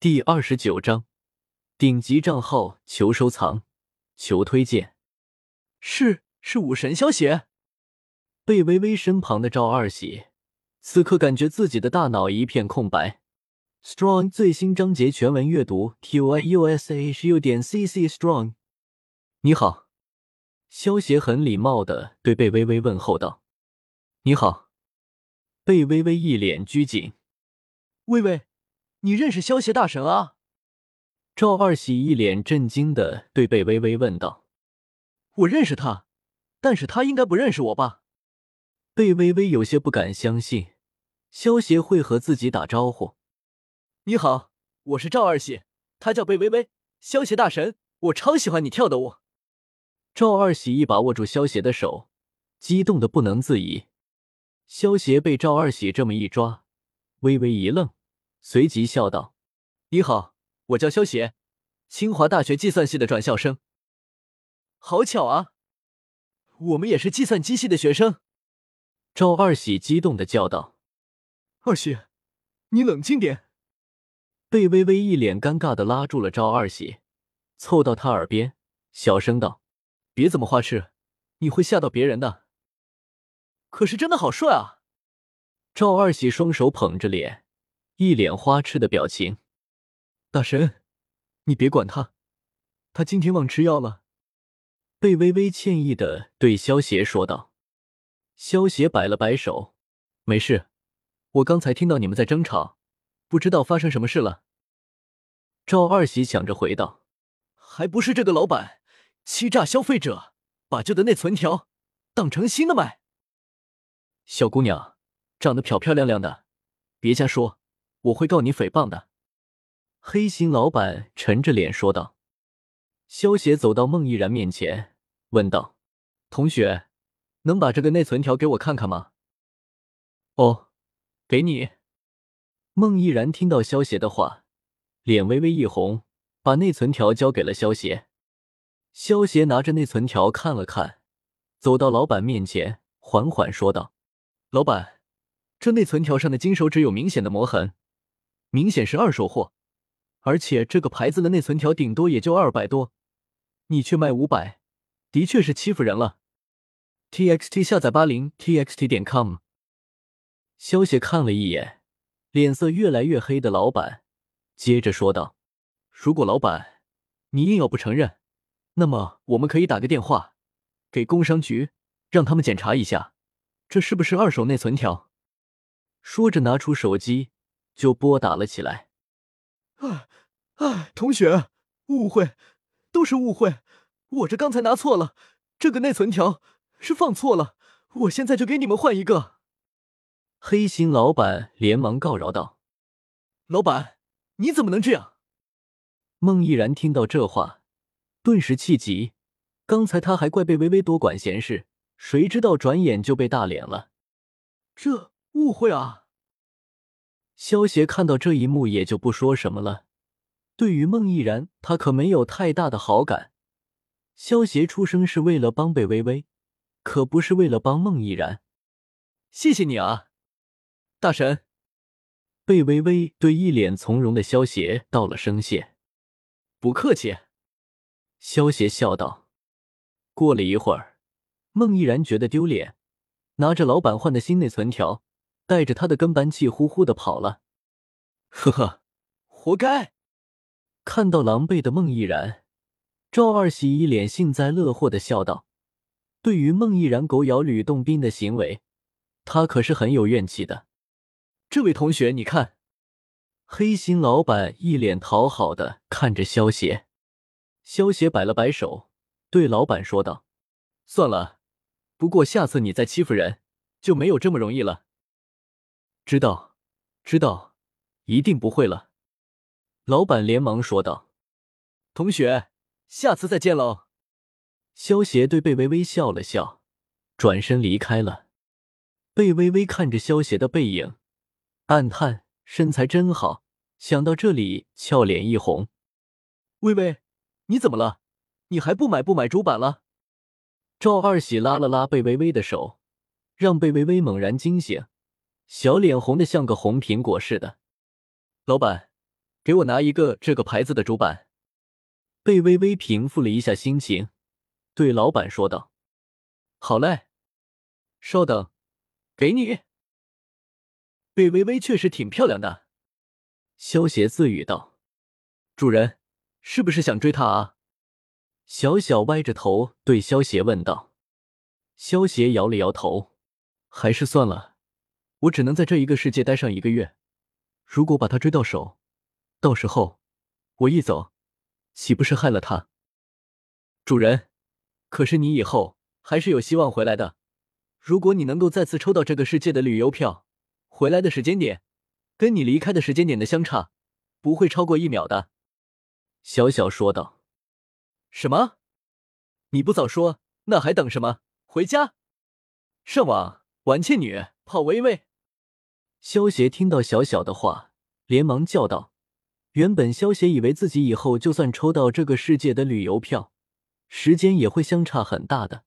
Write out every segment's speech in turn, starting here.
第二十九章，顶级账号求收藏，求推荐。是是武神消息。贝微微身旁的赵二喜，此刻感觉自己的大脑一片空白。Strong 最新章节全文阅读：t y u s h u 点 c c strong。你好，萧协很礼貌的对贝微微问候道：“你好。”贝微微一脸拘谨：“微微。”你认识萧协大神啊？赵二喜一脸震惊的对贝微微问道：“我认识他，但是他应该不认识我吧？”贝微微有些不敢相信，萧协会和自己打招呼。“你好，我是赵二喜，他叫贝微微。萧协大神，我超喜欢你跳的舞。”赵二喜一把握住萧协的手，激动的不能自已。萧协被赵二喜这么一抓，微微一愣。随即笑道：“你好，我叫萧邪，清华大学计算系的转校生。好巧啊，我们也是计算机系的学生。”赵二喜激动的叫道：“二喜，你冷静点。”贝微微一脸尴尬的拉住了赵二喜，凑到他耳边小声道：“别这么花痴，你会吓到别人的。”可是真的好帅啊！赵二喜双手捧着脸。一脸花痴的表情，大神，你别管他，他今天忘吃药了。贝微微歉意的对萧邪说道。萧邪摆了摆手，没事，我刚才听到你们在争吵，不知道发生什么事了。赵二喜想着回道，还不是这个老板欺诈消费者，把旧的内存条当成新的卖。小姑娘，长得漂漂亮亮的，别瞎说。我会告你诽谤的，黑心老板沉着脸说道。萧协走到孟毅然面前，问道：“同学，能把这个内存条给我看看吗？”“哦，给你。”孟毅然听到萧协的话，脸微微一红，把内存条交给了萧协。萧协拿着内存条看了看，走到老板面前，缓缓说道：“老板，这内存条上的金手指有明显的磨痕。”明显是二手货，而且这个牌子的内存条顶多也就二百多，你却卖五百，的确是欺负人了。T X T 下载八零 T X T 点 com。萧协看了一眼脸色越来越黑的老板，接着说道：“如果老板你硬要不承认，那么我们可以打个电话给工商局，让他们检查一下，这是不是二手内存条。”说着拿出手机。就拨打了起来。哎哎，同学，误会，都是误会，我这刚才拿错了，这个内存条是放错了，我现在就给你们换一个。黑心老板连忙告饶道：“老板，你怎么能这样？”孟毅然听到这话，顿时气急。刚才他还怪贝微微多管闲事，谁知道转眼就被打脸了。这误会啊！萧协看到这一幕，也就不说什么了。对于孟毅然，他可没有太大的好感。萧协出生是为了帮贝微微，可不是为了帮孟毅然。谢谢你啊，大神。贝微微对一脸从容的萧协道了声谢。不客气。萧协笑道。过了一会儿，孟毅然觉得丢脸，拿着老板换的新内存条。带着他的跟班气呼呼的跑了，呵呵，活该！看到狼狈的孟毅然，赵二喜一脸幸灾乐祸的笑道：“对于孟毅然狗咬吕洞宾的行为，他可是很有怨气的。”这位同学，你看，黑心老板一脸讨好的看着萧协，萧协摆了摆手，对老板说道：“算了，不过下次你再欺负人，就没有这么容易了。”知道，知道，一定不会了。老板连忙说道：“同学，下次再见喽。”萧协对贝微微笑了笑，转身离开了。贝微微看着萧协的背影，暗叹：身材真好。想到这里，俏脸一红。微微，你怎么了？你还不买不买主板了？赵二喜拉了拉贝微微的手，让贝微微猛然惊醒。小脸红的像个红苹果似的，老板，给我拿一个这个牌子的主板。贝微微平复了一下心情，对老板说道：“好嘞，稍等，给你。”贝微微确实挺漂亮的，萧协自语道：“主人，是不是想追她啊？”小小歪着头对萧协问道。萧协摇了摇头：“还是算了，我只能在这一个世界待上一个月。如果把她追到手，到时候我一走。”岂不是害了他？主人，可是你以后还是有希望回来的。如果你能够再次抽到这个世界的旅游票，回来的时间点跟你离开的时间点的相差不会超过一秒的。”小小说道。“什么？你不早说，那还等什么？回家，上网玩倩女，泡微微。”萧协听到小小的话，连忙叫道。原本萧协以为自己以后就算抽到这个世界的旅游票，时间也会相差很大的。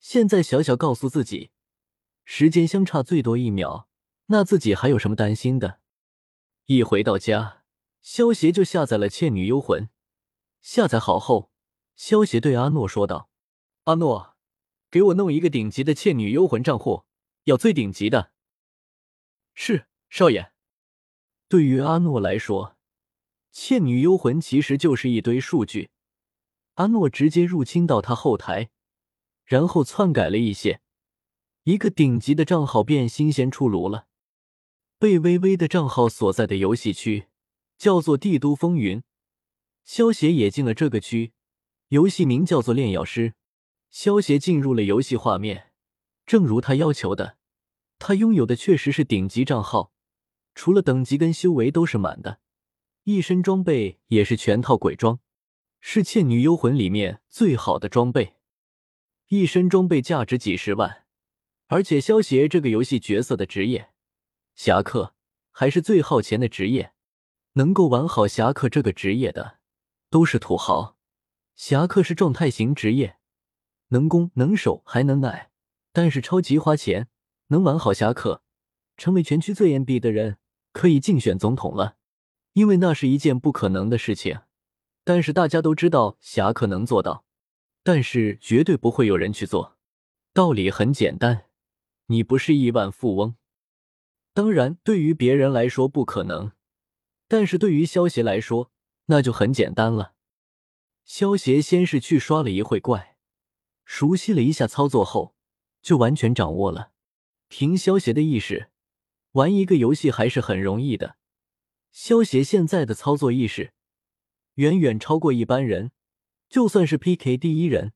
现在小小告诉自己，时间相差最多一秒，那自己还有什么担心的？一回到家，萧协就下载了《倩女幽魂》。下载好后，萧协对阿诺说道：“阿诺，给我弄一个顶级的《倩女幽魂》账户，要最顶级的。”是，少爷。对于阿诺来说。《倩女幽魂》其实就是一堆数据，阿诺直接入侵到他后台，然后篡改了一些，一个顶级的账号便新鲜出炉了。贝微微的账号所在的游戏区叫做《帝都风云》，萧协也进了这个区，游戏名叫做《炼药师》。萧协进入了游戏画面，正如他要求的，他拥有的确实是顶级账号，除了等级跟修为都是满的。一身装备也是全套鬼装，是《倩女幽魂》里面最好的装备。一身装备价值几十万，而且萧协这个游戏角色的职业侠客还是最耗钱的职业。能够玩好侠客这个职业的都是土豪。侠客是状态型职业，能攻能守还能耐，但是超级花钱。能玩好侠客，成为全区最 M B 的人，可以竞选总统了。因为那是一件不可能的事情，但是大家都知道侠客能做到，但是绝对不会有人去做。道理很简单，你不是亿万富翁，当然对于别人来说不可能，但是对于萧协来说那就很简单了。萧协先是去刷了一会怪，熟悉了一下操作后，就完全掌握了。凭萧协的意识玩一个游戏还是很容易的。萧协现在的操作意识远远超过一般人，就算是 PK 第一人，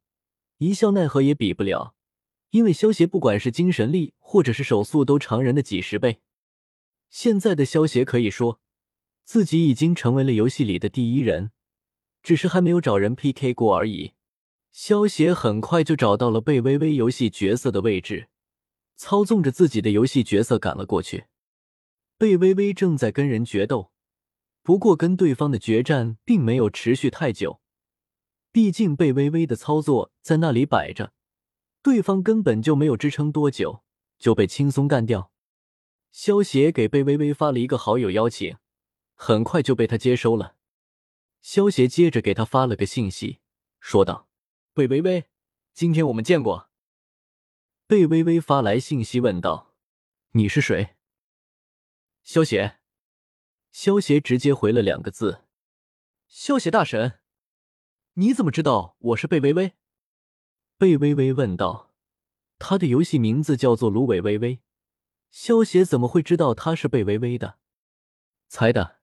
一笑奈何也比不了。因为萧协不管是精神力或者是手速，都常人的几十倍。现在的萧协可以说自己已经成为了游戏里的第一人，只是还没有找人 PK 过而已。萧协很快就找到了贝微微游戏角色的位置，操纵着自己的游戏角色赶了过去。贝微微正在跟人决斗，不过跟对方的决战并没有持续太久，毕竟贝微微的操作在那里摆着，对方根本就没有支撑多久就被轻松干掉。萧协给贝微微发了一个好友邀请，很快就被他接收了。萧协接着给他发了个信息，说道：“贝微微，今天我们见过。”贝微微发来信息问道：“你是谁？”萧协，萧协直接回了两个字：“萧协大神，你怎么知道我是贝微微？”贝微微问道：“他的游戏名字叫做芦苇微微，萧协怎么会知道他是贝微微的？猜的，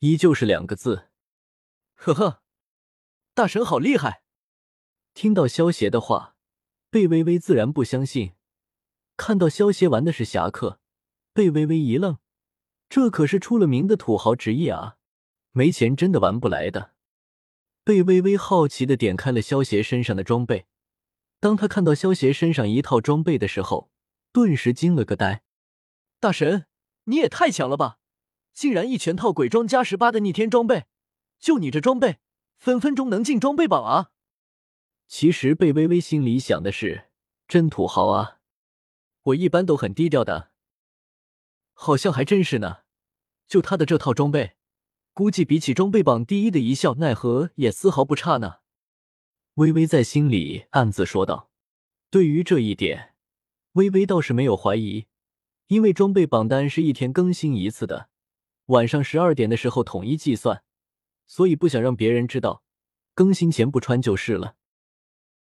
依旧是两个字。”呵呵，大神好厉害！听到萧协的话，贝微微自然不相信，看到萧协玩的是侠客。贝微微一愣，这可是出了名的土豪职业啊，没钱真的玩不来的。贝微微好奇的点开了萧协身上的装备，当他看到萧协身上一套装备的时候，顿时惊了个呆。大神，你也太强了吧！竟然一全套鬼装加十八的逆天装备，就你这装备，分分钟能进装备榜啊！其实贝微微心里想的是，真土豪啊！我一般都很低调的。好像还真是呢，就他的这套装备，估计比起装备榜第一的一笑奈何也丝毫不差呢。微微在心里暗自说道。对于这一点，微微倒是没有怀疑，因为装备榜单是一天更新一次的，晚上十二点的时候统一计算，所以不想让别人知道，更新前不穿就是了。